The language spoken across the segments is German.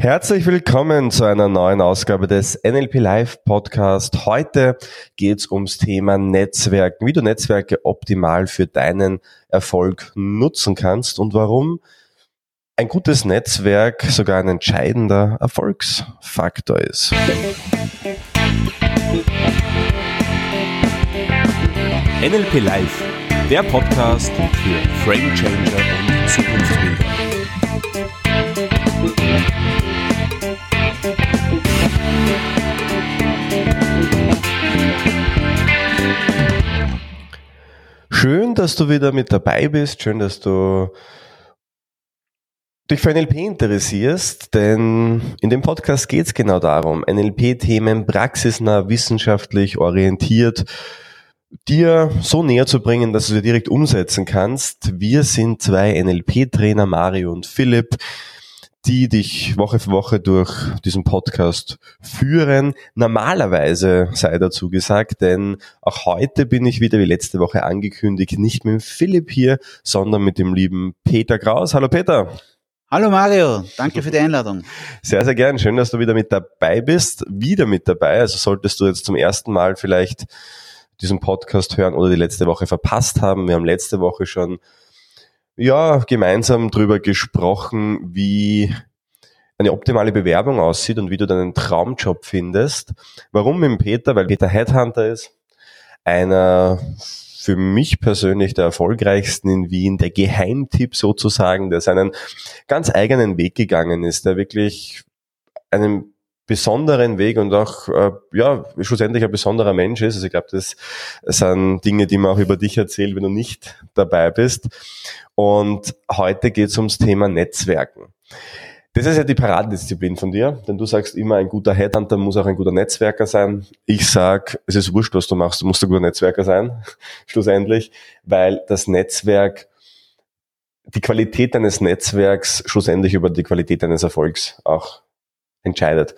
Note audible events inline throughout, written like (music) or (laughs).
Herzlich willkommen zu einer neuen Ausgabe des NLP Live Podcast. Heute geht's ums Thema Netzwerken, wie du Netzwerke optimal für deinen Erfolg nutzen kannst und warum ein gutes Netzwerk sogar ein entscheidender Erfolgsfaktor ist. NLP Live, der Podcast für Frame Changer und Zukunftsbilder. Schön, dass du wieder mit dabei bist. Schön, dass du dich für NLP interessierst, denn in dem Podcast geht es genau darum, NLP-Themen praxisnah, wissenschaftlich orientiert, dir so näher zu bringen, dass du sie direkt umsetzen kannst. Wir sind zwei NLP-Trainer, Mario und Philipp, die dich Woche für Woche durch diesen Podcast führen. Normalerweise sei dazu gesagt, denn auch heute bin ich wieder wie letzte Woche angekündigt, nicht mit Philipp hier, sondern mit dem lieben Peter Kraus. Hallo Peter. Hallo Mario, danke für die Einladung. Sehr, sehr gern. Schön, dass du wieder mit dabei bist. Wieder mit dabei. Also solltest du jetzt zum ersten Mal vielleicht diesen Podcast hören oder die letzte Woche verpasst haben. Wir haben letzte Woche schon ja, gemeinsam drüber gesprochen, wie eine optimale Bewerbung aussieht und wie du deinen Traumjob findest. Warum mit Peter? Weil Peter Headhunter ist, einer für mich persönlich der erfolgreichsten in Wien, der Geheimtipp sozusagen, der seinen ganz eigenen Weg gegangen ist, der wirklich einen besonderen Weg und auch äh, ja schlussendlich ein besonderer Mensch ist. Also ich glaube, das sind Dinge, die man auch über dich erzählt, wenn du nicht dabei bist. Und heute geht es ums Thema Netzwerken. Das ist ja die Paradedisziplin von dir, denn du sagst immer, ein guter Headhunter muss auch ein guter Netzwerker sein. Ich sag, es ist wurscht, was du machst, du musst ein guter Netzwerker sein, (laughs) schlussendlich, weil das Netzwerk, die Qualität deines Netzwerks schlussendlich über die Qualität deines Erfolgs auch entscheidet.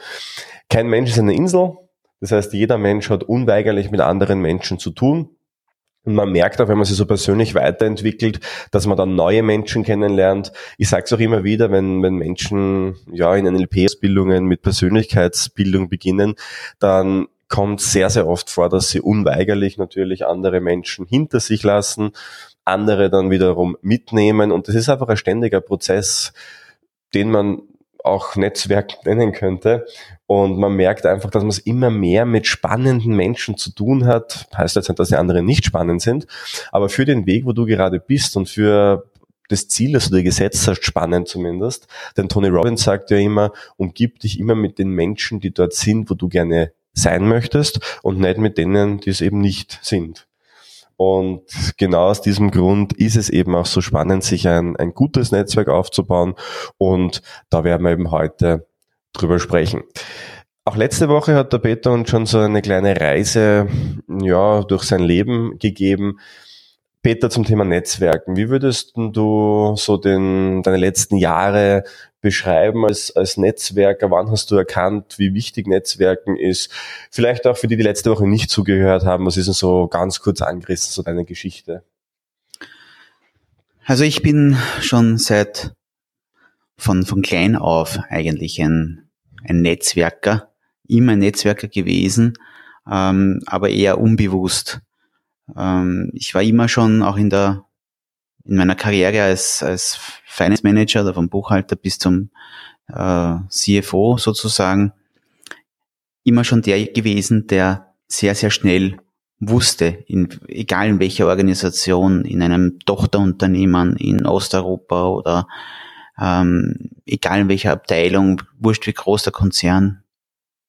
Kein Mensch ist eine Insel, das heißt, jeder Mensch hat unweigerlich mit anderen Menschen zu tun. Und man merkt auch, wenn man sich so persönlich weiterentwickelt, dass man dann neue Menschen kennenlernt. Ich sage es auch immer wieder, wenn, wenn Menschen ja in NLP-Ausbildungen mit Persönlichkeitsbildung beginnen, dann kommt sehr, sehr oft vor, dass sie unweigerlich natürlich andere Menschen hinter sich lassen, andere dann wiederum mitnehmen. Und das ist einfach ein ständiger Prozess, den man auch Netzwerk (laughs) nennen könnte. Und man merkt einfach, dass man es immer mehr mit spannenden Menschen zu tun hat. Heißt jetzt nicht, dass die anderen nicht spannend sind, aber für den Weg, wo du gerade bist und für das Ziel, das du dir gesetzt hast, spannend zumindest. Denn Tony Robbins sagt ja immer, umgib dich immer mit den Menschen, die dort sind, wo du gerne sein möchtest und nicht mit denen, die es eben nicht sind. Und genau aus diesem Grund ist es eben auch so spannend, sich ein, ein gutes Netzwerk aufzubauen. Und da werden wir eben heute drüber sprechen. Auch letzte Woche hat der Peter uns schon so eine kleine Reise ja, durch sein Leben gegeben. Peter, zum Thema Netzwerken. Wie würdest du so den, deine letzten Jahre beschreiben als, als Netzwerker? Wann hast du erkannt, wie wichtig Netzwerken ist? Vielleicht auch für die, die letzte Woche nicht zugehört haben, was ist denn so ganz kurz angerissen, so deine Geschichte? Also ich bin schon seit von, von klein auf eigentlich ein, ein Netzwerker, immer ein Netzwerker gewesen, ähm, aber eher unbewusst. Ähm, ich war immer schon auch in der in meiner Karriere als, als Finance Manager oder vom Buchhalter bis zum äh, CFO sozusagen immer schon der gewesen, der sehr, sehr schnell wusste, in, egal in welcher Organisation, in einem Tochterunternehmen in Osteuropa oder ähm, egal in welcher Abteilung, wurscht wie groß der Konzern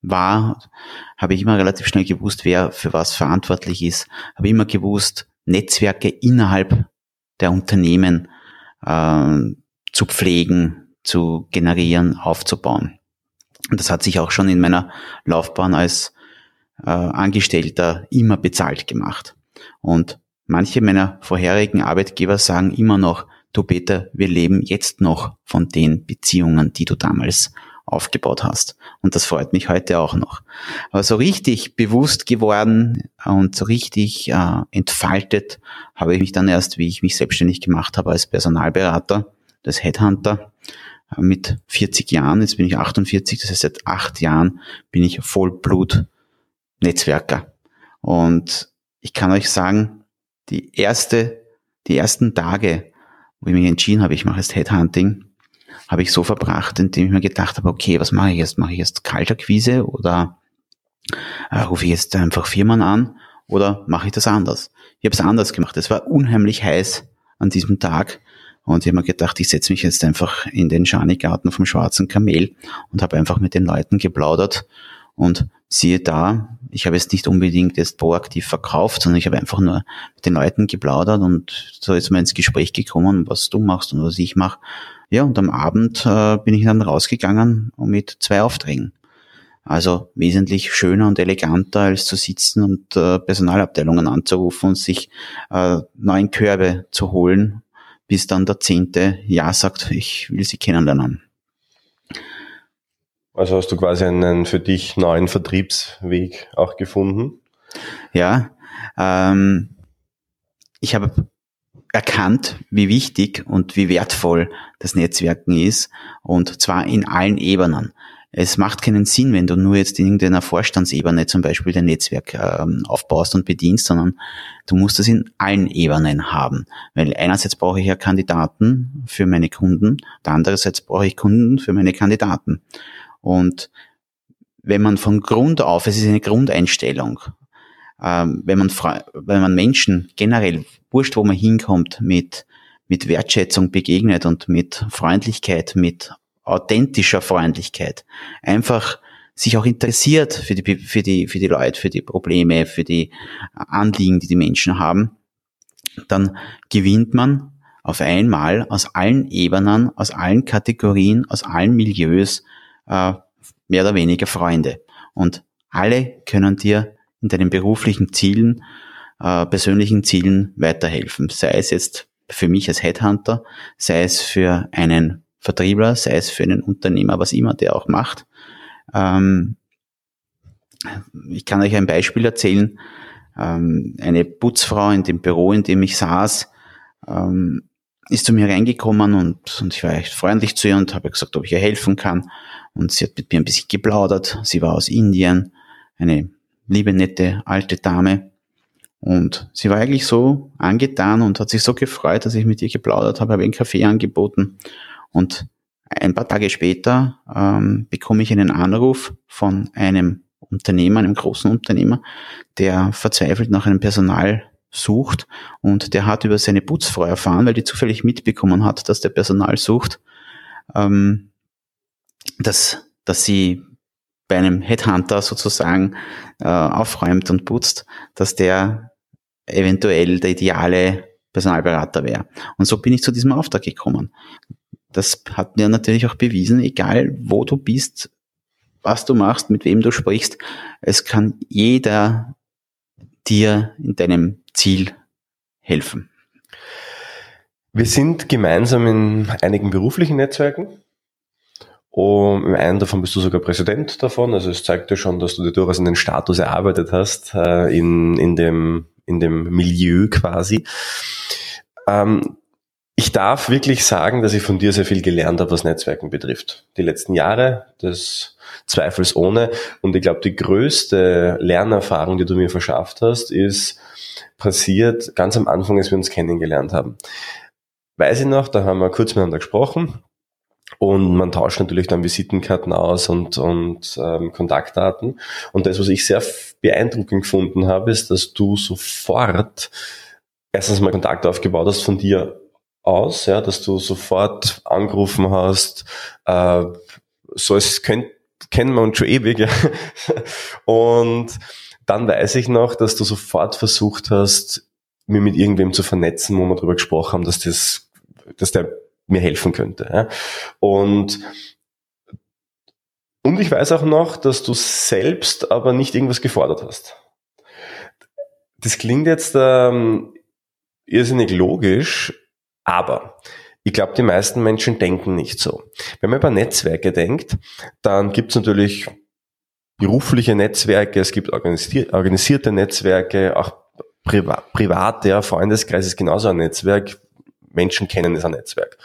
war, habe ich immer relativ schnell gewusst, wer für was verantwortlich ist, habe immer gewusst, Netzwerke innerhalb der Unternehmen äh, zu pflegen, zu generieren, aufzubauen. Und das hat sich auch schon in meiner Laufbahn als äh, Angestellter immer bezahlt gemacht. Und manche meiner vorherigen Arbeitgeber sagen immer noch, du Peter, wir leben jetzt noch von den Beziehungen, die du damals aufgebaut hast. Und das freut mich heute auch noch. Aber so richtig bewusst geworden und so richtig äh, entfaltet habe ich mich dann erst, wie ich mich selbstständig gemacht habe als Personalberater, als Headhunter, mit 40 Jahren, jetzt bin ich 48, das heißt seit acht Jahren bin ich Vollblut-Netzwerker. Und ich kann euch sagen, die erste, die ersten Tage, wo ich mich entschieden habe, ich mache jetzt Headhunting, habe ich so verbracht, indem ich mir gedacht habe, okay, was mache ich jetzt? Mache ich jetzt Kalterquise oder äh, rufe ich jetzt einfach Firmen an oder mache ich das anders? Ich habe es anders gemacht. Es war unheimlich heiß an diesem Tag und ich habe mir gedacht, ich setze mich jetzt einfach in den Schanigarten vom Schwarzen Kamel und habe einfach mit den Leuten geplaudert und siehe da, ich habe jetzt nicht unbedingt jetzt proaktiv verkauft, sondern ich habe einfach nur mit den Leuten geplaudert und so ist man ins Gespräch gekommen, was du machst und was ich mache. Ja, und am Abend äh, bin ich dann rausgegangen mit zwei Aufträgen. Also wesentlich schöner und eleganter als zu sitzen und äh, Personalabteilungen anzurufen und sich äh, neuen Körbe zu holen, bis dann der Zehnte Ja sagt, ich will sie kennenlernen. Also hast du quasi einen für dich neuen Vertriebsweg auch gefunden? Ja, ähm, ich habe erkannt, wie wichtig und wie wertvoll das Netzwerken ist und zwar in allen Ebenen. Es macht keinen Sinn, wenn du nur jetzt in irgendeiner Vorstandsebene zum Beispiel dein Netzwerk ähm, aufbaust und bedienst, sondern du musst es in allen Ebenen haben. Weil einerseits brauche ich ja Kandidaten für meine Kunden, und andererseits brauche ich Kunden für meine Kandidaten. Und wenn man von Grund auf, es ist eine Grundeinstellung, ähm, wenn man wenn man Menschen generell wurscht, wo man hinkommt, mit mit Wertschätzung begegnet und mit Freundlichkeit, mit authentischer Freundlichkeit, einfach sich auch interessiert für die, für die, für die Leute, für die Probleme, für die Anliegen, die die Menschen haben, dann gewinnt man auf einmal aus allen Ebenen, aus allen Kategorien, aus allen Milieus äh, mehr oder weniger Freunde. Und alle können dir in deinen beruflichen Zielen, äh, persönlichen Zielen weiterhelfen. Sei es jetzt für mich als Headhunter, sei es für einen Vertriebler, sei es für einen Unternehmer, was immer der auch macht. Ähm, ich kann euch ein Beispiel erzählen. Ähm, eine Putzfrau in dem Büro, in dem ich saß, ähm, ist zu mir reingekommen und, und ich war echt freundlich zu ihr und habe gesagt, ob ich ihr helfen kann. Und sie hat mit mir ein bisschen geplaudert. Sie war aus Indien, eine liebe, nette, alte Dame. Und sie war eigentlich so angetan und hat sich so gefreut, dass ich mit ihr geplaudert habe, habe einen Kaffee angeboten. Und ein paar Tage später ähm, bekomme ich einen Anruf von einem Unternehmer, einem großen Unternehmer, der verzweifelt nach einem Personal sucht und der hat über seine Putzfrau erfahren, weil die zufällig mitbekommen hat, dass der Personal sucht, ähm, dass, dass sie bei einem Headhunter sozusagen äh, aufräumt und putzt, dass der eventuell der ideale Personalberater wäre. Und so bin ich zu diesem Auftrag gekommen das hat mir natürlich auch bewiesen, egal wo du bist, was du machst, mit wem du sprichst, es kann jeder dir in deinem Ziel helfen. Wir sind gemeinsam in einigen beruflichen Netzwerken. Und im einen davon bist du sogar Präsident davon. Also es zeigt ja schon, dass du dir durchaus einen Status erarbeitet hast äh, in, in, dem, in dem Milieu quasi. Ähm, ich darf wirklich sagen, dass ich von dir sehr viel gelernt habe, was Netzwerken betrifft. Die letzten Jahre, das zweifelsohne. Und ich glaube, die größte Lernerfahrung, die du mir verschafft hast, ist passiert ganz am Anfang, als wir uns kennengelernt haben. Weiß ich noch, da haben wir kurz miteinander gesprochen und man tauscht natürlich dann Visitenkarten aus und, und ähm, Kontaktdaten. Und das, was ich sehr beeindruckend gefunden habe, ist, dass du sofort erstens mal Kontakt aufgebaut hast von dir aus, ja, dass du sofort angerufen hast, äh, so es könnt, kennen wir uns schon ewig, ja. (laughs) Und dann weiß ich noch, dass du sofort versucht hast, mir mit irgendwem zu vernetzen, wo wir darüber gesprochen haben, dass das, dass der mir helfen könnte. Ja. Und und ich weiß auch noch, dass du selbst aber nicht irgendwas gefordert hast. Das klingt jetzt ähm, irrsinnig logisch, aber ich glaube, die meisten Menschen denken nicht so. Wenn man über Netzwerke denkt, dann gibt es natürlich berufliche Netzwerke, es gibt organisierte Netzwerke, auch priva private, ja, Freundeskreis ist genauso ein Netzwerk. Menschen kennen ist ein Netzwerk.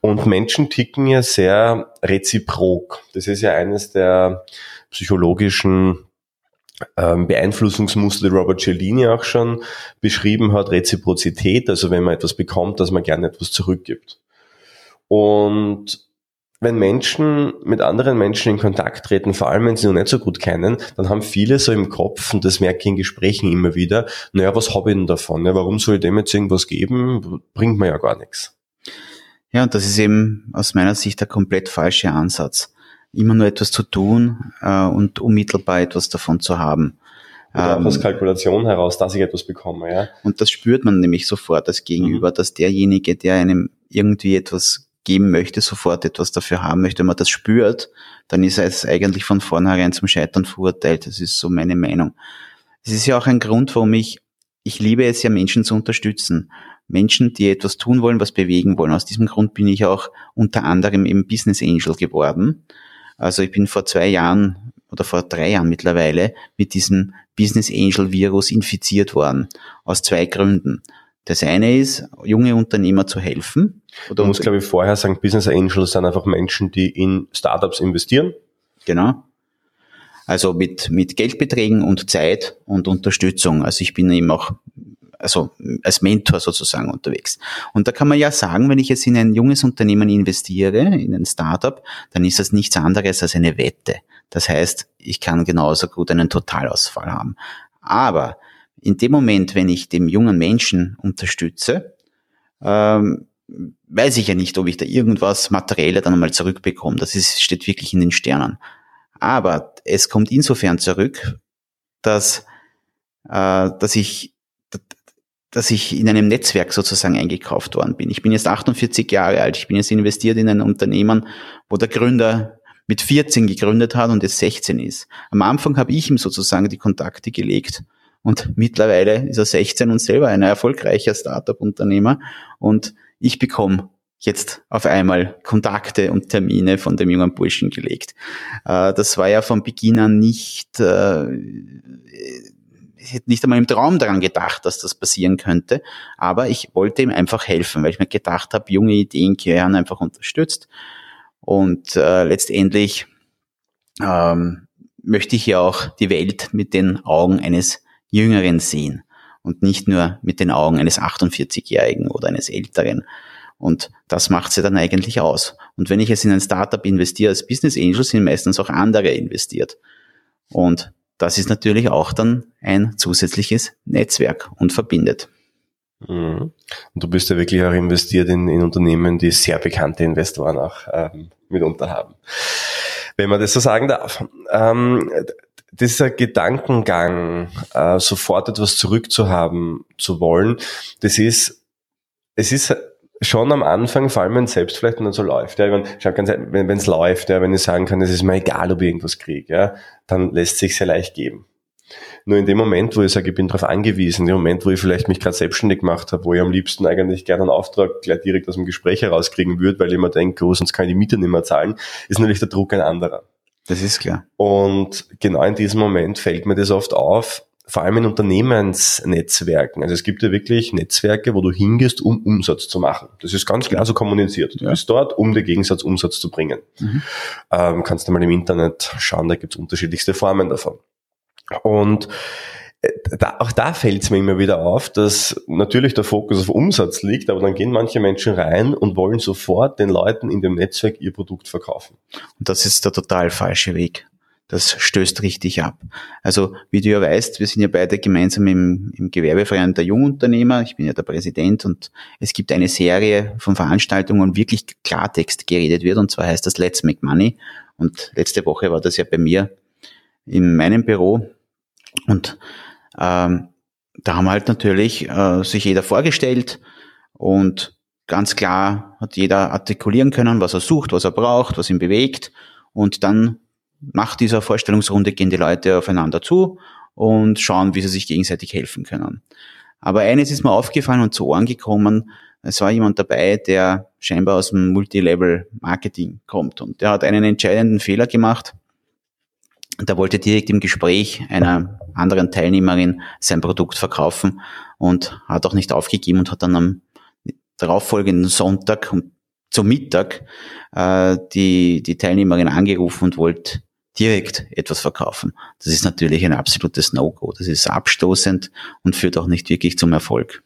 Und Menschen ticken ja sehr reziprok. Das ist ja eines der psychologischen ähm, Beeinflussungsmuster, die Robert Cialdini auch schon beschrieben hat, Reziprozität, also wenn man etwas bekommt, dass man gerne etwas zurückgibt. Und wenn Menschen mit anderen Menschen in Kontakt treten, vor allem wenn sie noch nicht so gut kennen, dann haben viele so im Kopf, und das merke ich in Gesprächen immer wieder, naja, was habe ich denn davon? Ja, warum soll ich dem jetzt irgendwas geben? Bringt mir ja gar nichts. Ja, und das ist eben aus meiner Sicht der komplett falsche Ansatz. Immer nur etwas zu tun äh, und unmittelbar etwas davon zu haben. Oder ähm, aus Kalkulation heraus, dass ich etwas bekomme, ja. Und das spürt man nämlich sofort als Gegenüber, mhm. dass derjenige, der einem irgendwie etwas geben möchte, sofort etwas dafür haben möchte, wenn man das spürt, dann ist es eigentlich von vornherein zum Scheitern verurteilt. Das ist so meine Meinung. Es ist ja auch ein Grund, warum ich, ich liebe es ja, Menschen zu unterstützen. Menschen, die etwas tun wollen, was bewegen wollen. Aus diesem Grund bin ich auch unter anderem eben Business Angel geworden. Also ich bin vor zwei Jahren oder vor drei Jahren mittlerweile mit diesem Business Angel Virus infiziert worden. Aus zwei Gründen. Das eine ist, junge Unternehmer zu helfen. Oder du musst, glaube ich, vorher sagen, Business Angels sind einfach Menschen, die in Startups investieren. Genau. Also mit, mit Geldbeträgen und Zeit und Unterstützung. Also ich bin eben auch also als Mentor sozusagen unterwegs. Und da kann man ja sagen, wenn ich jetzt in ein junges Unternehmen investiere, in ein Startup, dann ist das nichts anderes als eine Wette. Das heißt, ich kann genauso gut einen Totalausfall haben. Aber in dem Moment, wenn ich dem jungen Menschen unterstütze, ähm, weiß ich ja nicht, ob ich da irgendwas Materielle dann einmal zurückbekomme. Das ist, steht wirklich in den Sternen. Aber es kommt insofern zurück, dass, äh, dass ich dass ich in einem Netzwerk sozusagen eingekauft worden bin. Ich bin jetzt 48 Jahre alt. Ich bin jetzt investiert in ein Unternehmen, wo der Gründer mit 14 gegründet hat und jetzt 16 ist. Am Anfang habe ich ihm sozusagen die Kontakte gelegt und mittlerweile ist er 16 und selber ein erfolgreicher Startup-Unternehmer. Und ich bekomme jetzt auf einmal Kontakte und Termine von dem jungen Burschen gelegt. Äh, das war ja von Beginn an nicht, äh, ich hätte nicht einmal im Traum daran gedacht, dass das passieren könnte. Aber ich wollte ihm einfach helfen, weil ich mir gedacht habe, junge Ideen gehören einfach unterstützt. Und äh, letztendlich ähm, möchte ich ja auch die Welt mit den Augen eines Jüngeren sehen und nicht nur mit den Augen eines 48-Jährigen oder eines Älteren. Und das macht sie dann eigentlich aus. Und wenn ich jetzt in ein Startup investiere als Business Angel, sind meistens auch andere investiert. Und das ist natürlich auch dann ein zusätzliches Netzwerk und verbindet. Mhm. Und du bist ja wirklich auch investiert in, in Unternehmen, die sehr bekannte Investoren auch ähm, mitunter haben. Wenn man das so sagen darf. Ähm, dieser Gedankengang, äh, sofort etwas zurückzuhaben zu wollen, das ist, es ist schon am Anfang, vor allem wenn es selbst vielleicht nicht so läuft. Ja, wenn, wenn es läuft, ja, wenn ich sagen kann, es ist mir egal, ob ich irgendwas kriege, ja, dann lässt sich sehr leicht geben. Nur in dem Moment, wo ich sage, ich bin darauf angewiesen, in dem Moment, wo ich vielleicht mich gerade selbstständig gemacht habe, wo ich am liebsten eigentlich gerne einen Auftrag gleich direkt aus dem Gespräch herauskriegen würde, weil ich mir denke, oh, sonst kann ich die Miete nicht mehr zahlen, ist natürlich der Druck ein anderer. Das ist klar. Und genau in diesem Moment fällt mir das oft auf, vor allem in Unternehmensnetzwerken. Also es gibt ja wirklich Netzwerke, wo du hingehst, um Umsatz zu machen. Das ist ganz klar so kommuniziert. Du ja. bist dort, um den Gegensatz Umsatz zu bringen. Mhm. Ähm, kannst du mal im Internet schauen, da gibt es unterschiedlichste Formen davon. Und da, auch da fällt es mir immer wieder auf, dass natürlich der Fokus auf Umsatz liegt, aber dann gehen manche Menschen rein und wollen sofort den Leuten in dem Netzwerk ihr Produkt verkaufen. Und das ist der total falsche Weg. Das stößt richtig ab. Also, wie du ja weißt, wir sind ja beide gemeinsam im, im Gewerbeverein der Jungunternehmer. Ich bin ja der Präsident und es gibt eine Serie von Veranstaltungen, wo wirklich Klartext geredet wird und zwar heißt das Let's Make Money. Und letzte Woche war das ja bei mir in meinem Büro und ähm, da haben halt natürlich äh, sich jeder vorgestellt und ganz klar hat jeder artikulieren können, was er sucht, was er braucht, was ihn bewegt. Und dann nach dieser Vorstellungsrunde gehen die Leute aufeinander zu und schauen, wie sie sich gegenseitig helfen können. Aber eines ist mir aufgefallen und zu Ohren gekommen, es war jemand dabei, der scheinbar aus dem Multilevel-Marketing kommt und der hat einen entscheidenden Fehler gemacht. Der wollte direkt im Gespräch einer anderen Teilnehmerin sein Produkt verkaufen und hat auch nicht aufgegeben und hat dann am darauffolgenden Sonntag um, zum Mittag äh, die, die Teilnehmerin angerufen und wollte direkt etwas verkaufen. Das ist natürlich ein absolutes No-Go. Das ist abstoßend und führt auch nicht wirklich zum Erfolg.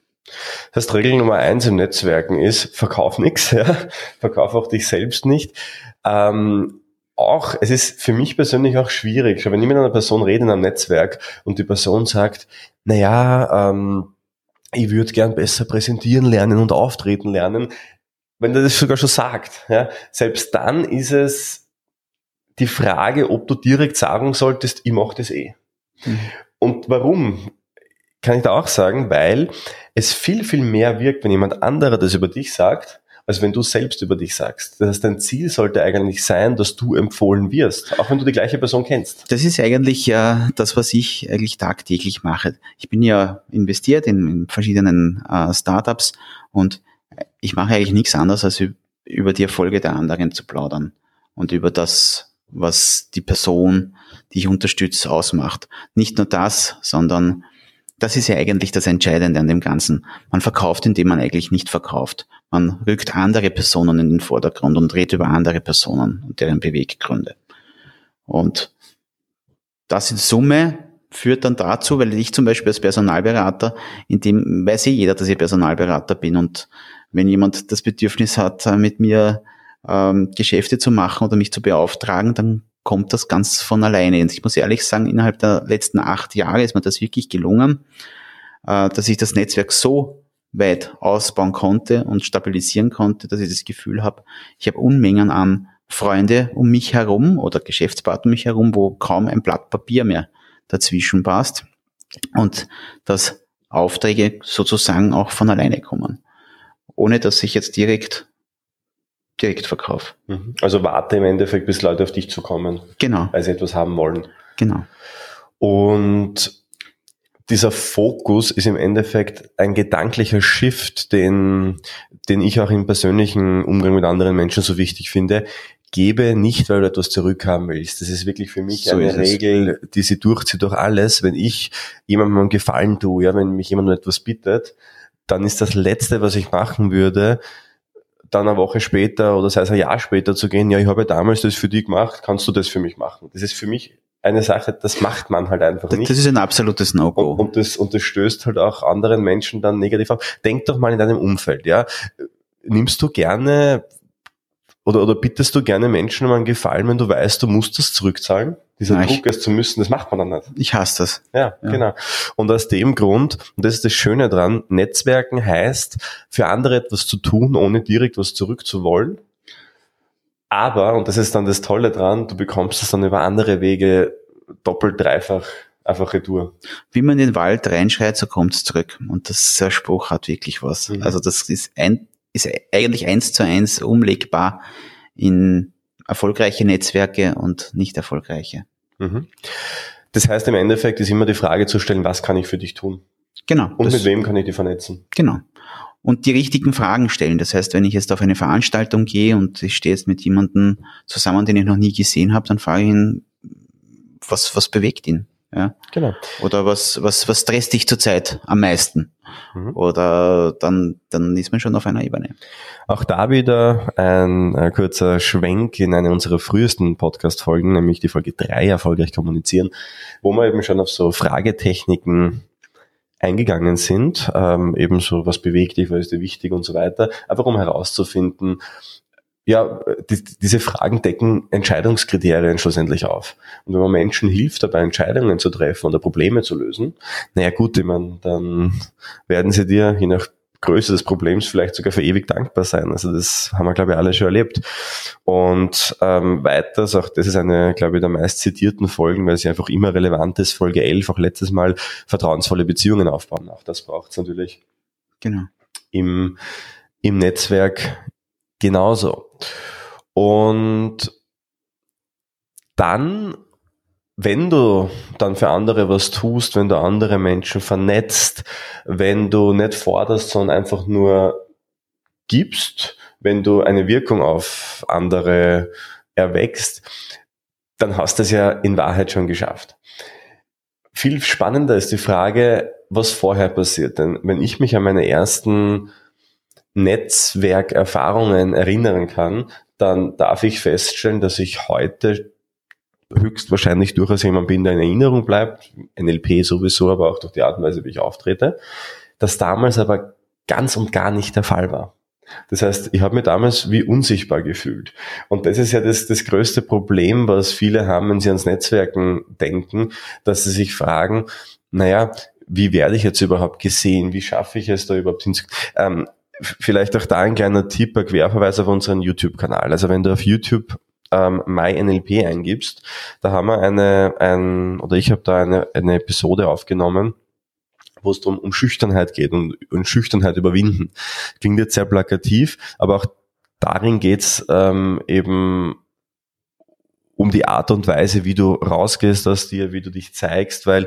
Das heißt, Regel Nummer eins im Netzwerken ist, verkauf nichts, (laughs) ja? verkauf auch dich selbst nicht. Ähm, auch, es ist für mich persönlich auch schwierig, wenn ich mit einer Person rede in einem Netzwerk und die Person sagt, naja, ähm, ich würde gern besser präsentieren lernen und auftreten lernen, wenn der das sogar schon sagt, ja, selbst dann ist es die Frage, ob du direkt sagen solltest, ich mache das eh. Mhm. Und warum? Kann ich da auch sagen, weil es viel, viel mehr wirkt, wenn jemand anderer das über dich sagt, als wenn du selbst über dich sagst. Das heißt, dein Ziel sollte eigentlich sein, dass du empfohlen wirst, auch wenn du die gleiche Person kennst. Das ist eigentlich ja das, was ich eigentlich tagtäglich mache. Ich bin ja investiert in, in verschiedenen äh, Startups und ich mache eigentlich nichts anderes, als über die Erfolge der anderen zu plaudern und über das, was die Person, die ich unterstütze, ausmacht. Nicht nur das, sondern das ist ja eigentlich das Entscheidende an dem Ganzen. Man verkauft, indem man eigentlich nicht verkauft. Man rückt andere Personen in den Vordergrund und redet über andere Personen und deren Beweggründe. Und das in Summe führt dann dazu, weil ich zum Beispiel als Personalberater, in dem weiß eh jeder, dass ich Personalberater bin und wenn jemand das Bedürfnis hat, mit mir ähm, Geschäfte zu machen oder mich zu beauftragen, dann kommt das ganz von alleine. Und ich muss ehrlich sagen, innerhalb der letzten acht Jahre ist mir das wirklich gelungen, äh, dass ich das Netzwerk so weit ausbauen konnte und stabilisieren konnte, dass ich das Gefühl habe, ich habe Unmengen an Freunde um mich herum oder Geschäftspartner um mich herum, wo kaum ein Blatt Papier mehr dazwischen passt und dass Aufträge sozusagen auch von alleine kommen ohne dass ich jetzt direkt direkt verkaufe. Mhm. Also warte im Endeffekt, bis Leute auf dich zukommen. Genau. Weil sie etwas haben wollen. Genau. Und dieser Fokus ist im Endeffekt ein gedanklicher Shift, den, den ich auch im persönlichen Umgang mit anderen Menschen so wichtig finde. Gebe nicht, weil du etwas zurückhaben willst. Das ist wirklich für mich so eine Regel, die sie durchzieht durch alles. Wenn ich jemandem einen Gefallen tue, ja, wenn mich jemand um etwas bittet, dann ist das Letzte, was ich machen würde, dann eine Woche später oder sei es ein Jahr später zu gehen, ja, ich habe damals das für dich gemacht, kannst du das für mich machen? Das ist für mich eine Sache, das macht man halt einfach nicht. Das ist ein absolutes No-Go. Und, und, das, und das stößt halt auch anderen Menschen dann negativ auf. Denk doch mal in deinem Umfeld, ja. Nimmst du gerne oder, oder bittest du gerne Menschen um einen Gefallen, wenn du weißt, du musst das zurückzahlen? Dieser Nein, Druck, es zu müssen, das macht man dann nicht. Ich hasse das. Ja, ja, genau. Und aus dem Grund, und das ist das Schöne dran, Netzwerken heißt, für andere etwas zu tun, ohne direkt was zurückzuwollen. Aber, und das ist dann das Tolle dran, du bekommst es dann über andere Wege doppelt, dreifach einfach retour. Wie man in den Wald reinschreit, so kommt es zurück. Und das, der Spruch hat wirklich was. Mhm. Also das ist, ein, ist eigentlich eins zu eins umlegbar in erfolgreiche Netzwerke und nicht erfolgreiche. Mhm. Das heißt, im Endeffekt ist immer die Frage zu stellen, was kann ich für dich tun? Genau. Und mit wem kann ich dich vernetzen? Genau. Und die richtigen Fragen stellen. Das heißt, wenn ich jetzt auf eine Veranstaltung gehe und ich stehe jetzt mit jemandem zusammen, den ich noch nie gesehen habe, dann frage ich ihn, was, was bewegt ihn? Ja? Genau. Oder was, was, was stresst dich zurzeit am meisten? Mhm. Oder dann, dann ist man schon auf einer Ebene. Auch da wieder ein, ein kurzer Schwenk in eine unserer frühesten Podcast-Folgen, nämlich die Folge 3, erfolgreich kommunizieren, wo wir eben schon auf so Fragetechniken eingegangen sind, ähm, eben so, was bewegt dich, was ist dir wichtig und so weiter, einfach um herauszufinden, ja, die, diese Fragen decken Entscheidungskriterien schlussendlich auf. Und wenn man Menschen hilft, dabei Entscheidungen zu treffen oder Probleme zu lösen, naja gut, ich meine, dann werden sie dir, je nach Größe des Problems, vielleicht sogar für ewig dankbar sein. Also das haben wir, glaube ich, alle schon erlebt. Und ähm, weiters, auch das ist eine, glaube ich, der meist zitierten Folgen, weil sie einfach immer relevant ist, Folge 11, auch letztes Mal, vertrauensvolle Beziehungen aufbauen. Auch das braucht es natürlich. Genau. Im, im Netzwerk genauso. Und dann, wenn du dann für andere was tust, wenn du andere Menschen vernetzt, wenn du nicht forderst, sondern einfach nur gibst, wenn du eine Wirkung auf andere erwächst, dann hast du es ja in Wahrheit schon geschafft. Viel spannender ist die Frage, was vorher passiert. Denn wenn ich mich an meine ersten Netzwerkerfahrungen erinnern kann, dann darf ich feststellen, dass ich heute höchstwahrscheinlich durchaus jemand bin, der in Erinnerung bleibt, NLP sowieso, aber auch durch die Art und Weise, wie ich auftrete, das damals aber ganz und gar nicht der Fall war. Das heißt, ich habe mich damals wie unsichtbar gefühlt. Und das ist ja das, das größte Problem, was viele haben, wenn sie ans Netzwerken denken, dass sie sich fragen, naja, wie werde ich jetzt überhaupt gesehen? Wie schaffe ich es da überhaupt hinzukommen? Ähm, vielleicht auch da ein kleiner Tipp, ein Querverweis auf unseren YouTube-Kanal. Also wenn du auf YouTube ähm, MyNLP eingibst, da haben wir eine, ein, oder ich habe da eine, eine Episode aufgenommen, wo es darum um Schüchternheit geht und, und Schüchternheit überwinden. Klingt jetzt sehr plakativ, aber auch darin geht's ähm, eben um die Art und Weise, wie du rausgehst aus dir, wie du dich zeigst, weil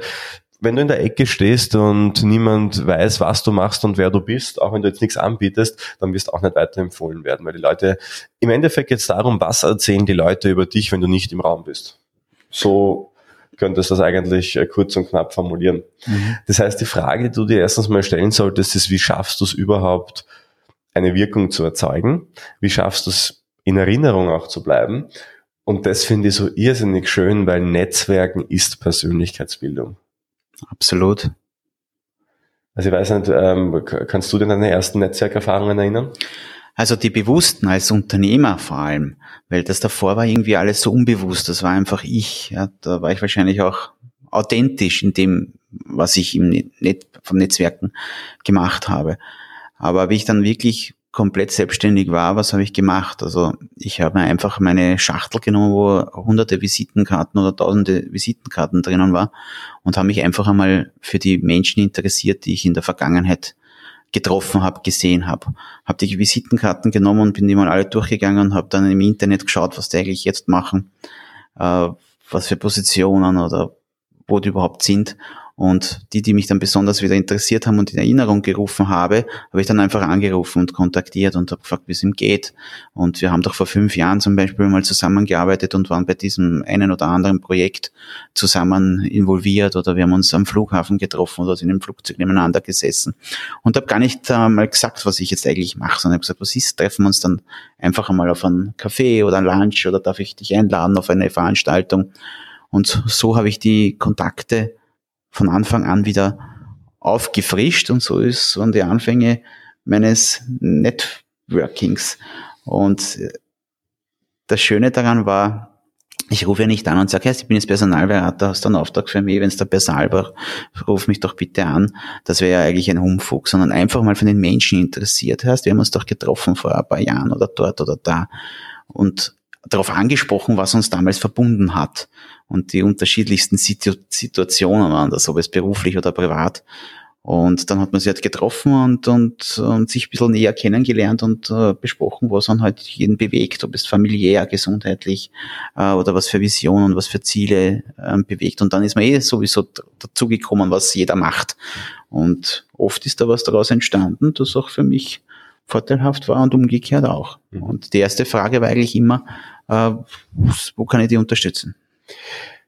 wenn du in der Ecke stehst und niemand weiß, was du machst und wer du bist, auch wenn du jetzt nichts anbietest, dann wirst du auch nicht weiterempfohlen werden, weil die Leute, im Endeffekt geht es darum, was erzählen die Leute über dich, wenn du nicht im Raum bist. So könntest du das eigentlich äh, kurz und knapp formulieren. Mhm. Das heißt, die Frage, die du dir erstens mal stellen solltest, ist, wie schaffst du es überhaupt, eine Wirkung zu erzeugen? Wie schaffst du es, in Erinnerung auch zu bleiben? Und das finde ich so irrsinnig schön, weil Netzwerken ist Persönlichkeitsbildung. Absolut. Also ich weiß nicht, ähm, kannst du denn deine ersten Netzwerkerfahrungen erinnern? Also die bewussten als Unternehmer vor allem, weil das davor war irgendwie alles so unbewusst. Das war einfach ich. Ja, da war ich wahrscheinlich auch authentisch in dem, was ich im Net, vom Netzwerken gemacht habe. Aber wie ich dann wirklich komplett selbstständig war, was habe ich gemacht? Also ich habe mir einfach meine Schachtel genommen, wo hunderte Visitenkarten oder tausende Visitenkarten drinnen war und habe mich einfach einmal für die Menschen interessiert, die ich in der Vergangenheit getroffen habe, gesehen habe. Habe die Visitenkarten genommen und bin die mal alle durchgegangen und habe dann im Internet geschaut, was die eigentlich jetzt machen, äh, was für Positionen oder wo die überhaupt sind und die, die mich dann besonders wieder interessiert haben und in Erinnerung gerufen habe, habe ich dann einfach angerufen und kontaktiert und habe gefragt, wie es ihm geht. Und wir haben doch vor fünf Jahren zum Beispiel mal zusammengearbeitet und waren bei diesem einen oder anderen Projekt zusammen involviert oder wir haben uns am Flughafen getroffen oder in einem Flugzeug nebeneinander gesessen und habe gar nicht äh, mal gesagt, was ich jetzt eigentlich mache, sondern habe gesagt, was ist, treffen wir uns dann einfach einmal auf einen Café oder ein Lunch oder darf ich dich einladen auf eine Veranstaltung. Und so habe ich die Kontakte von Anfang an wieder aufgefrischt und so ist an die Anfänge meines Networkings. Und äh, das Schöne daran war, ich rufe ja nicht an und sage, hey, ich bin jetzt Personalberater, hast du einen Auftrag für mich, wenn es der Personal war, ruf mich doch bitte an. Das wäre ja eigentlich ein Humfug, sondern einfach mal von den Menschen interessiert. Heißt, wir haben uns doch getroffen vor ein paar Jahren oder dort oder da und darauf angesprochen, was uns damals verbunden hat und die unterschiedlichsten Situ Situationen waren das, ob es beruflich oder privat. Und dann hat man sich halt getroffen und, und, und sich ein bisschen näher kennengelernt und äh, besprochen, was dann halt jeden bewegt, ob es familiär, gesundheitlich äh, oder was für Visionen, was für Ziele äh, bewegt. Und dann ist man eh sowieso dazugekommen, was jeder macht. Und oft ist da was daraus entstanden, das auch für mich vorteilhaft war und umgekehrt auch. Mhm. Und die erste Frage war eigentlich immer, äh, wo kann ich die unterstützen?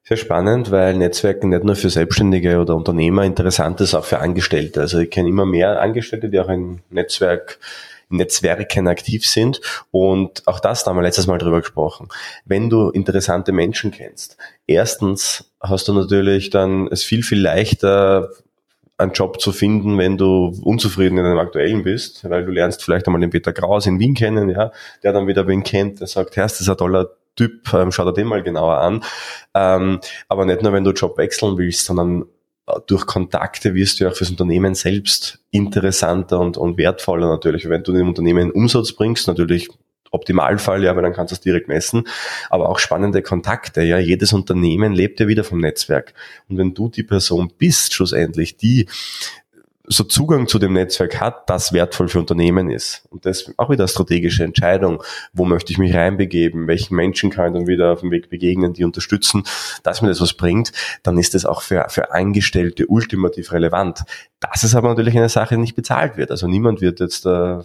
Sehr spannend, weil Netzwerken nicht nur für Selbstständige oder Unternehmer interessant ist, auch für Angestellte. Also ich kenne immer mehr Angestellte, die auch in Netzwerk Netzwerken aktiv sind. Und auch das da haben wir letztes Mal drüber gesprochen. Wenn du interessante Menschen kennst, erstens hast du natürlich dann es viel, viel leichter, einen Job zu finden, wenn du unzufrieden in einem aktuellen bist, weil du lernst vielleicht einmal den Peter Kraus in Wien kennen, ja, der dann wieder wen kennt, der sagt, Herr, das ist ein toller Typ, ähm, schau dir den mal genauer an. Ähm, aber nicht nur, wenn du Job wechseln willst, sondern äh, durch Kontakte wirst du auch fürs Unternehmen selbst interessanter und, und wertvoller natürlich. Wenn du dem Unternehmen Umsatz bringst, natürlich Optimalfall, ja, weil dann kannst du es direkt messen, aber auch spannende Kontakte, ja. Jedes Unternehmen lebt ja wieder vom Netzwerk. Und wenn du die Person bist, schlussendlich, die so Zugang zu dem Netzwerk hat, das wertvoll für Unternehmen ist. Und das ist auch wieder strategische Entscheidung. Wo möchte ich mich reinbegeben? Welchen Menschen kann ich dann wieder auf dem Weg begegnen, die unterstützen, dass mir das was bringt? Dann ist das auch für, für Angestellte ultimativ relevant. Das ist aber natürlich eine Sache, die nicht bezahlt wird. Also niemand wird jetzt äh,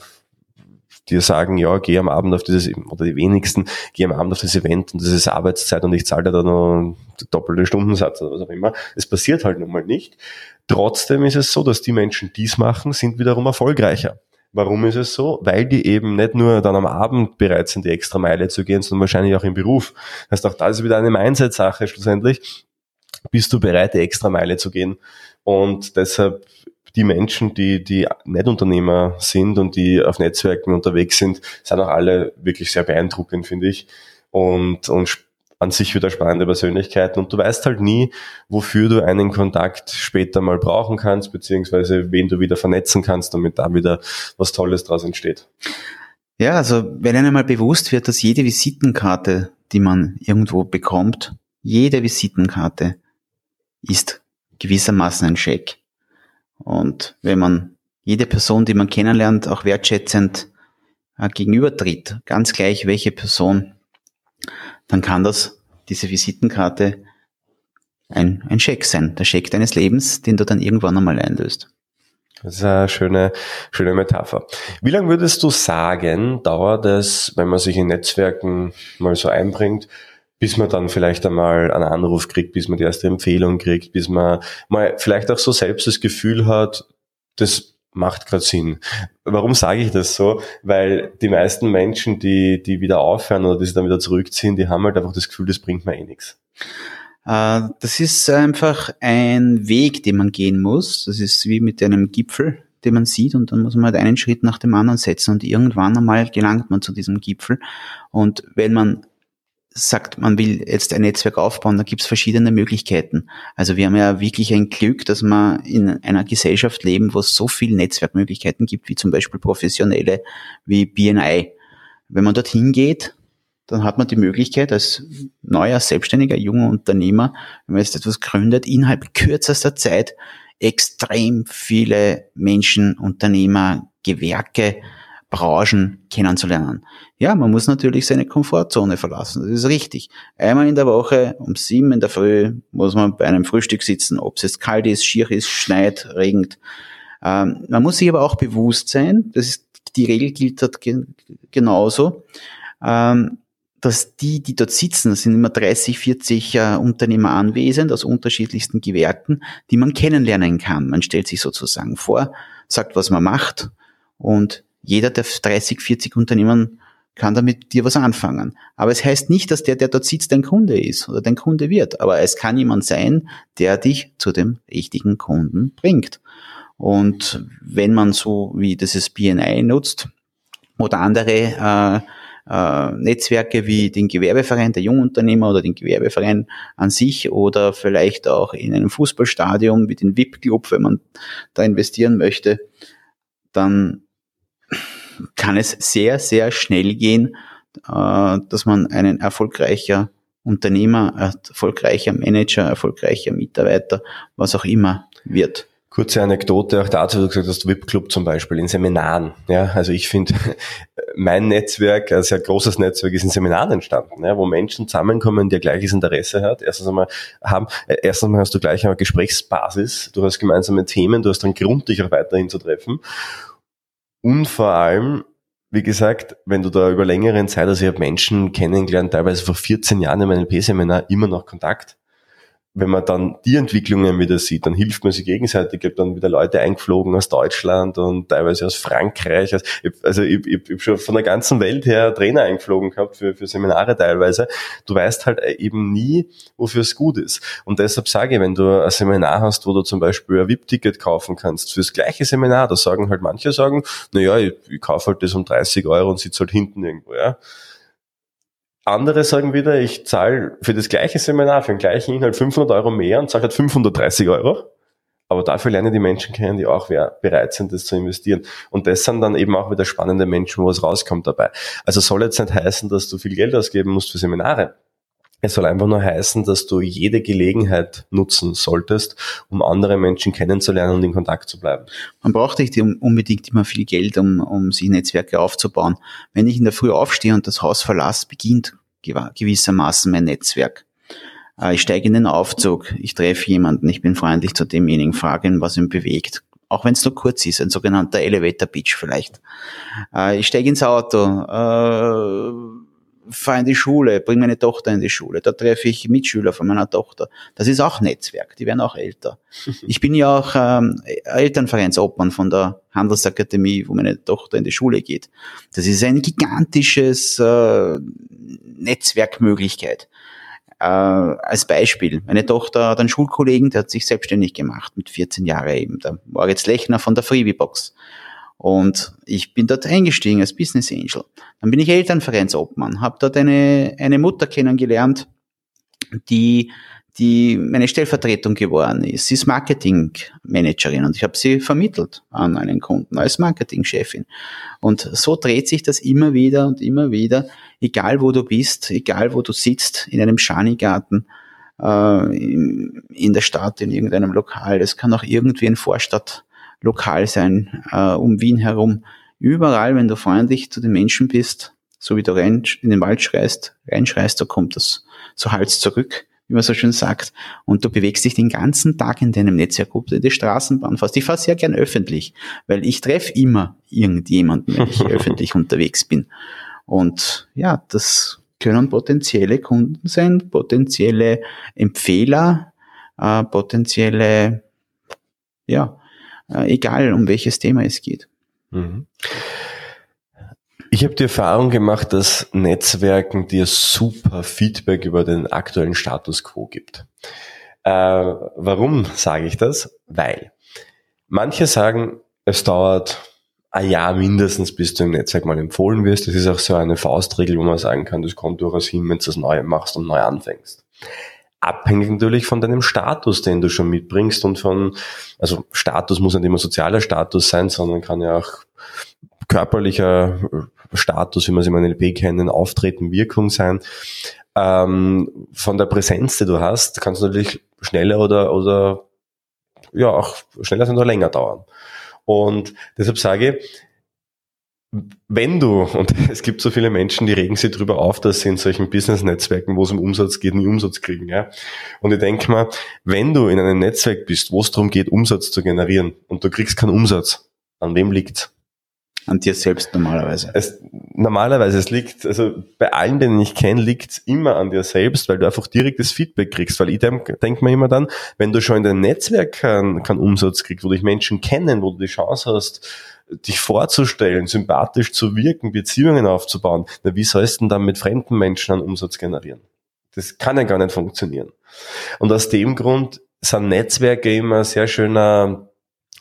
dir sagen, ja, geh am Abend auf dieses, oder die wenigsten, geh am Abend auf das Event und das ist Arbeitszeit und ich zahle dir da noch doppelte Stundensatz oder was auch immer. Es passiert halt nun mal nicht. Trotzdem ist es so, dass die Menschen, die es machen, sind wiederum erfolgreicher. Warum ist es so? Weil die eben nicht nur dann am Abend bereit sind, die extra Meile zu gehen, sondern wahrscheinlich auch im Beruf. Das heißt, auch das ist wieder eine Mindset-Sache schlussendlich. Bist du bereit, die extra Meile zu gehen? Und deshalb die Menschen, die, die nicht Unternehmer sind und die auf Netzwerken unterwegs sind, sind auch alle wirklich sehr beeindruckend, finde ich. Und, und an sich wieder spannende Persönlichkeiten und du weißt halt nie, wofür du einen Kontakt später mal brauchen kannst, beziehungsweise wen du wieder vernetzen kannst, damit da wieder was Tolles draus entsteht. Ja, also wenn einem mal bewusst wird, dass jede Visitenkarte, die man irgendwo bekommt, jede Visitenkarte ist gewissermaßen ein Scheck. Und wenn man jede Person, die man kennenlernt, auch wertschätzend äh, gegenübertritt, ganz gleich welche Person, dann kann das, diese Visitenkarte, ein, ein Scheck sein. Der Scheck deines Lebens, den du dann irgendwann einmal einlöst. Das ist eine schöne, schöne Metapher. Wie lange würdest du sagen, dauert es, wenn man sich in Netzwerken mal so einbringt, bis man dann vielleicht einmal einen Anruf kriegt, bis man die erste Empfehlung kriegt, bis man mal vielleicht auch so selbst das Gefühl hat, das macht gerade Sinn. Warum sage ich das so? Weil die meisten Menschen, die, die wieder aufhören oder die sich dann wieder zurückziehen, die haben halt einfach das Gefühl, das bringt mir eh nichts. Äh, das ist einfach ein Weg, den man gehen muss. Das ist wie mit einem Gipfel, den man sieht und dann muss man halt einen Schritt nach dem anderen setzen und irgendwann einmal gelangt man zu diesem Gipfel. Und wenn man sagt, man will jetzt ein Netzwerk aufbauen, da gibt es verschiedene Möglichkeiten. Also wir haben ja wirklich ein Glück, dass wir in einer Gesellschaft leben, wo es so viele Netzwerkmöglichkeiten gibt, wie zum Beispiel professionelle, wie BNI. Wenn man dorthin geht, dann hat man die Möglichkeit als neuer, selbstständiger, junger Unternehmer, wenn man jetzt etwas gründet, innerhalb kürzester Zeit extrem viele Menschen, Unternehmer, Gewerke, Branchen kennenzulernen. Ja, man muss natürlich seine Komfortzone verlassen. Das ist richtig. Einmal in der Woche um sieben in der Früh muss man bei einem Frühstück sitzen, ob es jetzt kalt ist, schier ist, schneit, regnet. Ähm, man muss sich aber auch bewusst sein, das ist, die Regel gilt dort genauso, ähm, dass die, die dort sitzen, das sind immer 30, 40 äh, Unternehmer anwesend aus unterschiedlichsten Gewerken, die man kennenlernen kann. Man stellt sich sozusagen vor, sagt, was man macht und jeder der 30, 40 Unternehmen kann damit dir was anfangen. Aber es heißt nicht, dass der, der dort sitzt, dein Kunde ist oder dein Kunde wird. Aber es kann jemand sein, der dich zu dem richtigen Kunden bringt. Und wenn man so wie dieses BNI nutzt oder andere äh, äh, Netzwerke wie den Gewerbeverein der Jungunternehmer oder den Gewerbeverein an sich oder vielleicht auch in einem Fußballstadion wie den VIP-Club, wenn man da investieren möchte, dann kann es sehr, sehr schnell gehen, äh, dass man einen erfolgreicher Unternehmer, erfolgreicher Manager, erfolgreicher Mitarbeiter, was auch immer wird. Kurze Anekdote auch dazu, du gesagt hast, VIP-Club zum Beispiel in Seminaren. Ja, also ich finde, (laughs) mein Netzwerk, ein sehr großes Netzwerk, ist in Seminaren entstanden, ja, wo Menschen zusammenkommen, die gleiches Interesse hat. Erstens einmal haben, äh, erstens einmal hast du gleich eine Gesprächsbasis, du hast gemeinsame Themen, du hast einen Grund, dich auch weiterhin zu treffen. Und vor allem, wie gesagt, wenn du da über längeren Zeit, also ich habe Menschen kennengelernt, teilweise vor 14 Jahren in meinem LP-Seminar, immer noch Kontakt wenn man dann die Entwicklungen wieder sieht, dann hilft man sich gegenseitig. Ich habe dann wieder Leute eingeflogen aus Deutschland und teilweise aus Frankreich. Also ich, ich, ich habe schon von der ganzen Welt her Trainer eingeflogen gehabt für, für Seminare teilweise. Du weißt halt eben nie, wofür es gut ist. Und deshalb sage ich, wenn du ein Seminar hast, wo du zum Beispiel ein VIP-Ticket kaufen kannst fürs gleiche Seminar, da sagen halt manche sagen, na ja, ich, ich kaufe halt das um 30 Euro und sitze halt hinten irgendwo, ja. Andere sagen wieder, ich zahle für das gleiche Seminar, für den gleichen Inhalt 500 Euro mehr und zahle halt 530 Euro. Aber dafür lernen die Menschen kennen, die auch bereit sind, das zu investieren. Und das sind dann eben auch wieder spannende Menschen, wo es rauskommt dabei. Also soll jetzt nicht heißen, dass du viel Geld ausgeben musst für Seminare. Es soll einfach nur heißen, dass du jede Gelegenheit nutzen solltest, um andere Menschen kennenzulernen und in Kontakt zu bleiben. Man braucht nicht unbedingt immer viel Geld, um, um sich Netzwerke aufzubauen. Wenn ich in der Früh aufstehe und das Haus verlasse, beginnt gewissermaßen mein Netzwerk. Äh, ich steige in den Aufzug, ich treffe jemanden, ich bin freundlich zu demjenigen, frage ihn, was ihn bewegt. Auch wenn es nur kurz ist, ein sogenannter Elevator Pitch vielleicht. Äh, ich steige ins Auto, äh, fahre in die Schule, bringe meine Tochter in die Schule, da treffe ich Mitschüler von meiner Tochter. Das ist auch Netzwerk, die werden auch älter. (laughs) Ich bin ja auch ähm, Elternvereinsobmann von der Handelsakademie, wo meine Tochter in die Schule geht. Das ist ein gigantisches äh, Netzwerkmöglichkeit. Äh, als Beispiel, meine Tochter hat einen Schulkollegen, der hat sich selbstständig gemacht mit 14 Jahren eben, der Moritz Lechner von der Freebiebox. Und ich bin dort eingestiegen als Business Angel. Dann bin ich Elternvereinsobmann, habe dort eine, eine Mutter kennengelernt, die die meine Stellvertretung geworden ist. Sie ist Marketingmanagerin und ich habe sie vermittelt an einen Kunden als Marketingchefin. Und so dreht sich das immer wieder und immer wieder, egal wo du bist, egal wo du sitzt, in einem Schanigarten, äh, in der Stadt, in irgendeinem Lokal. Es kann auch irgendwie ein Vorstadtlokal sein, äh, um Wien herum. Überall, wenn du freundlich zu den Menschen bist, so wie du rein, in den Wald schreist, reinschreist, da kommt das so Hals zurück wie man so schön sagt. Und du bewegst dich den ganzen Tag in deinem Netzwerk, ob du die Straßenbahn fährst. Ich fahre sehr gern öffentlich, weil ich treffe immer irgendjemanden, wenn ich (laughs) öffentlich unterwegs bin. Und ja, das können potenzielle Kunden sein, potenzielle Empfehler, äh, potenzielle, ja, äh, egal um welches Thema es geht. Mhm. Ich habe die Erfahrung gemacht, dass Netzwerken dir super Feedback über den aktuellen Status quo gibt. Äh, warum sage ich das? Weil manche sagen, es dauert ein Jahr mindestens, bis du im Netzwerk mal empfohlen wirst. Das ist auch so eine Faustregel, wo man sagen kann, das kommt durchaus hin, wenn du das Neue machst und neu anfängst. Abhängig natürlich von deinem Status, den du schon mitbringst und von, also Status muss nicht immer sozialer Status sein, sondern kann ja auch körperlicher Status, wie wir es im NLP kennen, Auftreten, Wirkung sein. Ähm, von der Präsenz, die du hast, kann es natürlich schneller oder, oder ja auch schneller sein oder länger dauern. Und deshalb sage ich, wenn du, und (laughs) es gibt so viele Menschen, die regen sich darüber auf, dass sie in solchen Business-Netzwerken, wo es um Umsatz geht, nie Umsatz kriegen. Ja? Und ich denke mal, wenn du in einem Netzwerk bist, wo es darum geht, Umsatz zu generieren und du kriegst keinen Umsatz, an wem liegt's? An dir selbst normalerweise. Es, normalerweise, es liegt, also bei allen, denen ich kenne, liegt es immer an dir selbst, weil du einfach direktes Feedback kriegst. Weil ich denke denk mir immer dann, wenn du schon in deinem Netzwerk keinen kein Umsatz kriegst, wo dich Menschen kennen, wo du die Chance hast, dich vorzustellen, sympathisch zu wirken, Beziehungen aufzubauen, na, wie sollst du denn dann mit fremden Menschen einen Umsatz generieren? Das kann ja gar nicht funktionieren. Und aus dem Grund sind Netzwerke immer ein sehr schöner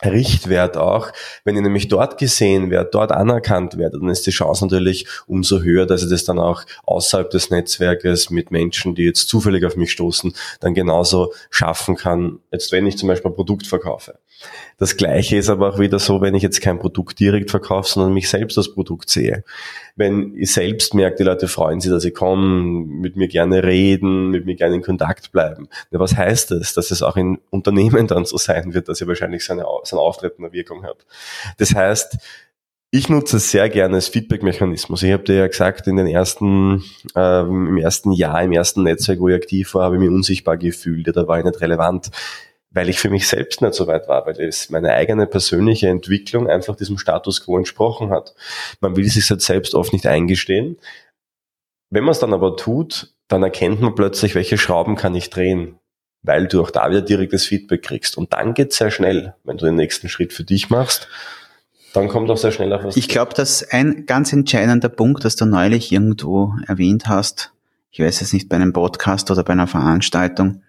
Richtwert auch. Wenn ich nämlich dort gesehen werde, dort anerkannt werde, dann ist die Chance natürlich umso höher, dass ich das dann auch außerhalb des Netzwerkes mit Menschen, die jetzt zufällig auf mich stoßen, dann genauso schaffen kann, jetzt wenn ich zum Beispiel ein Produkt verkaufe. Das gleiche ist aber auch wieder so, wenn ich jetzt kein Produkt direkt verkaufe, sondern mich selbst als Produkt sehe. Wenn ich selbst merke, die Leute freuen sich, dass ich komme, mit mir gerne reden, mit mir gerne in Kontakt bleiben. Ja, was heißt das? Dass es auch in Unternehmen dann so sein wird, dass er wahrscheinlich seine, sein Auftreten eine Wirkung hat. Das heißt, ich nutze sehr gerne als Feedback-Mechanismus. Ich habe dir ja gesagt, in den ersten, ähm, im ersten Jahr, im ersten Netzwerk, wo ich aktiv war, habe ich mich unsichtbar gefühlt. Ja, da war ich nicht relevant weil ich für mich selbst nicht so weit war, weil es meine eigene persönliche Entwicklung einfach diesem Status quo entsprochen hat. Man will sich halt selbst oft nicht eingestehen. Wenn man es dann aber tut, dann erkennt man plötzlich, welche Schrauben kann ich drehen, weil du auch da wieder direktes Feedback kriegst. Und dann geht's sehr schnell, wenn du den nächsten Schritt für dich machst. Dann kommt auch sehr schnell auf was. Ich glaube, dass ein ganz entscheidender Punkt, das du neulich irgendwo erwähnt hast, ich weiß es nicht, bei einem Podcast oder bei einer Veranstaltung,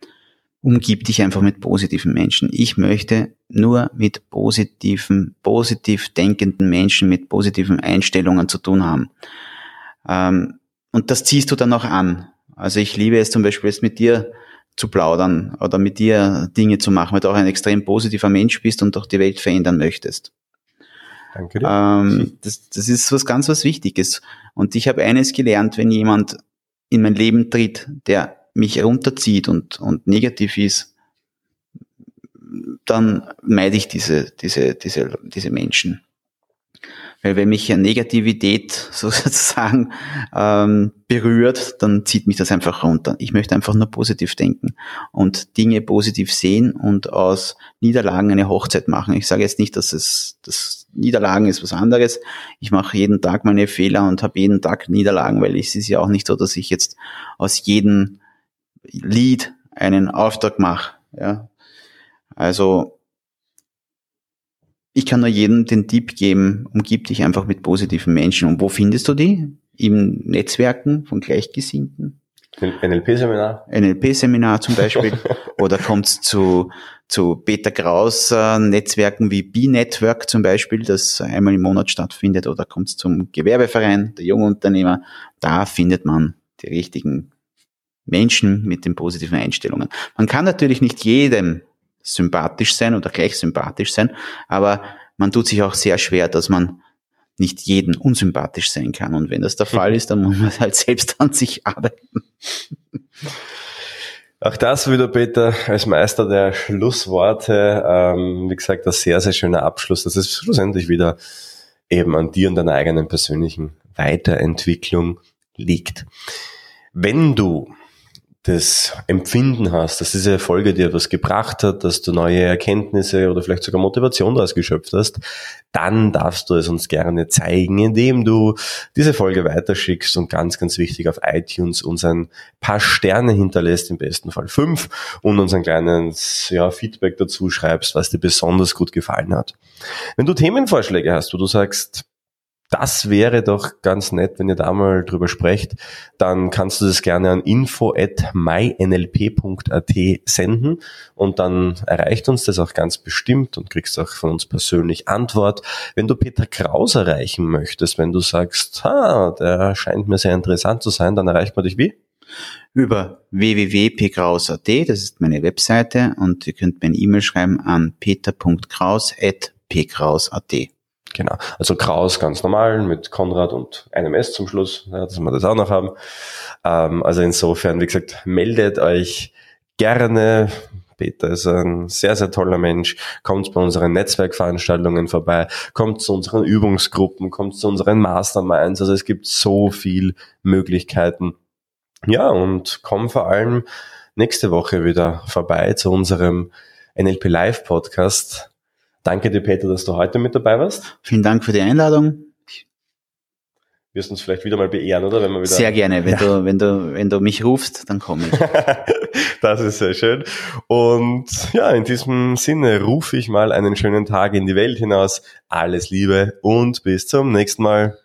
umgib dich einfach mit positiven Menschen. Ich möchte nur mit positiven, positiv denkenden Menschen, mit positiven Einstellungen zu tun haben. Ähm, und das ziehst du dann auch an. Also ich liebe es zum Beispiel jetzt mit dir zu plaudern oder mit dir Dinge zu machen, weil du auch ein extrem positiver Mensch bist und doch die Welt verändern möchtest. Danke dir. Ähm, das, das ist was ganz was Wichtiges. Und ich habe eines gelernt, wenn jemand in mein Leben tritt, der mich runterzieht und, und negativ ist, dann meide ich diese, diese, diese, diese Menschen. Weil wenn mich Negativität (laughs) sozusagen ähm, berührt, dann zieht mich das einfach runter. Ich möchte einfach nur positiv denken und Dinge positiv sehen und aus Niederlagen eine Hochzeit machen. Ich sage jetzt nicht, dass es das Niederlagen ist was anderes. Ich mache jeden Tag meine Fehler und habe jeden Tag Niederlagen, weil es ist ja auch nicht so, dass ich jetzt aus jedem Lied einen Auftrag mache. Ja. Also ich kann nur jedem den Tipp geben, umgib dich einfach mit positiven Menschen. Und wo findest du die? Im Netzwerken von Gleichgesinnten. NLP-Seminar? NLP-Seminar zum Beispiel. (laughs) Oder kommt's zu, zu Peter Kraus äh, Netzwerken wie B-Network zum Beispiel, das einmal im Monat stattfindet. Oder kommt's zum Gewerbeverein der Jungunternehmer. Da findet man die richtigen Menschen mit den positiven Einstellungen. Man kann natürlich nicht jedem sympathisch sein oder gleich sympathisch sein, aber man tut sich auch sehr schwer, dass man nicht jeden unsympathisch sein kann. Und wenn das der Fall ist, dann muss man halt selbst an sich arbeiten. Auch das wieder, Peter, als Meister der Schlussworte. Ähm, wie gesagt, ein sehr, sehr schöner Abschluss. Das ist schlussendlich wieder eben an dir und deiner eigenen persönlichen Weiterentwicklung liegt. Wenn du das Empfinden hast, dass diese Folge dir was gebracht hat, dass du neue Erkenntnisse oder vielleicht sogar Motivation daraus geschöpft hast, dann darfst du es uns gerne zeigen, indem du diese Folge weiterschickst und ganz, ganz wichtig auf iTunes uns ein paar Sterne hinterlässt, im besten Fall fünf, und uns ein kleines ja, Feedback dazu schreibst, was dir besonders gut gefallen hat. Wenn du Themenvorschläge hast, wo du sagst, das wäre doch ganz nett, wenn ihr da mal drüber sprecht. Dann kannst du das gerne an info at mynlp.at senden und dann erreicht uns das auch ganz bestimmt und kriegst auch von uns persönlich Antwort. Wenn du Peter Kraus erreichen möchtest, wenn du sagst, ha, der scheint mir sehr interessant zu sein, dann erreicht man dich wie? Über www.pkraus.at, das ist meine Webseite und ihr könnt mir eine E-Mail schreiben an peter.kraus.pkraus.at. Genau. Also Kraus ganz normal mit Konrad und einem S zum Schluss, ja, dass wir das auch noch haben. Ähm, also insofern, wie gesagt, meldet euch gerne. Peter ist ein sehr, sehr toller Mensch. Kommt bei unseren Netzwerkveranstaltungen vorbei, kommt zu unseren Übungsgruppen, kommt zu unseren Masterminds. Also es gibt so viel Möglichkeiten. Ja, und komm vor allem nächste Woche wieder vorbei zu unserem NLP Live Podcast Danke dir, Peter, dass du heute mit dabei warst. Vielen Dank für die Einladung. Wirst uns vielleicht wieder mal beehren, oder? Wenn wir wieder sehr gerne. Wenn, ja. du, wenn, du, wenn du mich rufst, dann komme ich. (laughs) das ist sehr schön. Und ja, in diesem Sinne rufe ich mal einen schönen Tag in die Welt hinaus. Alles Liebe und bis zum nächsten Mal.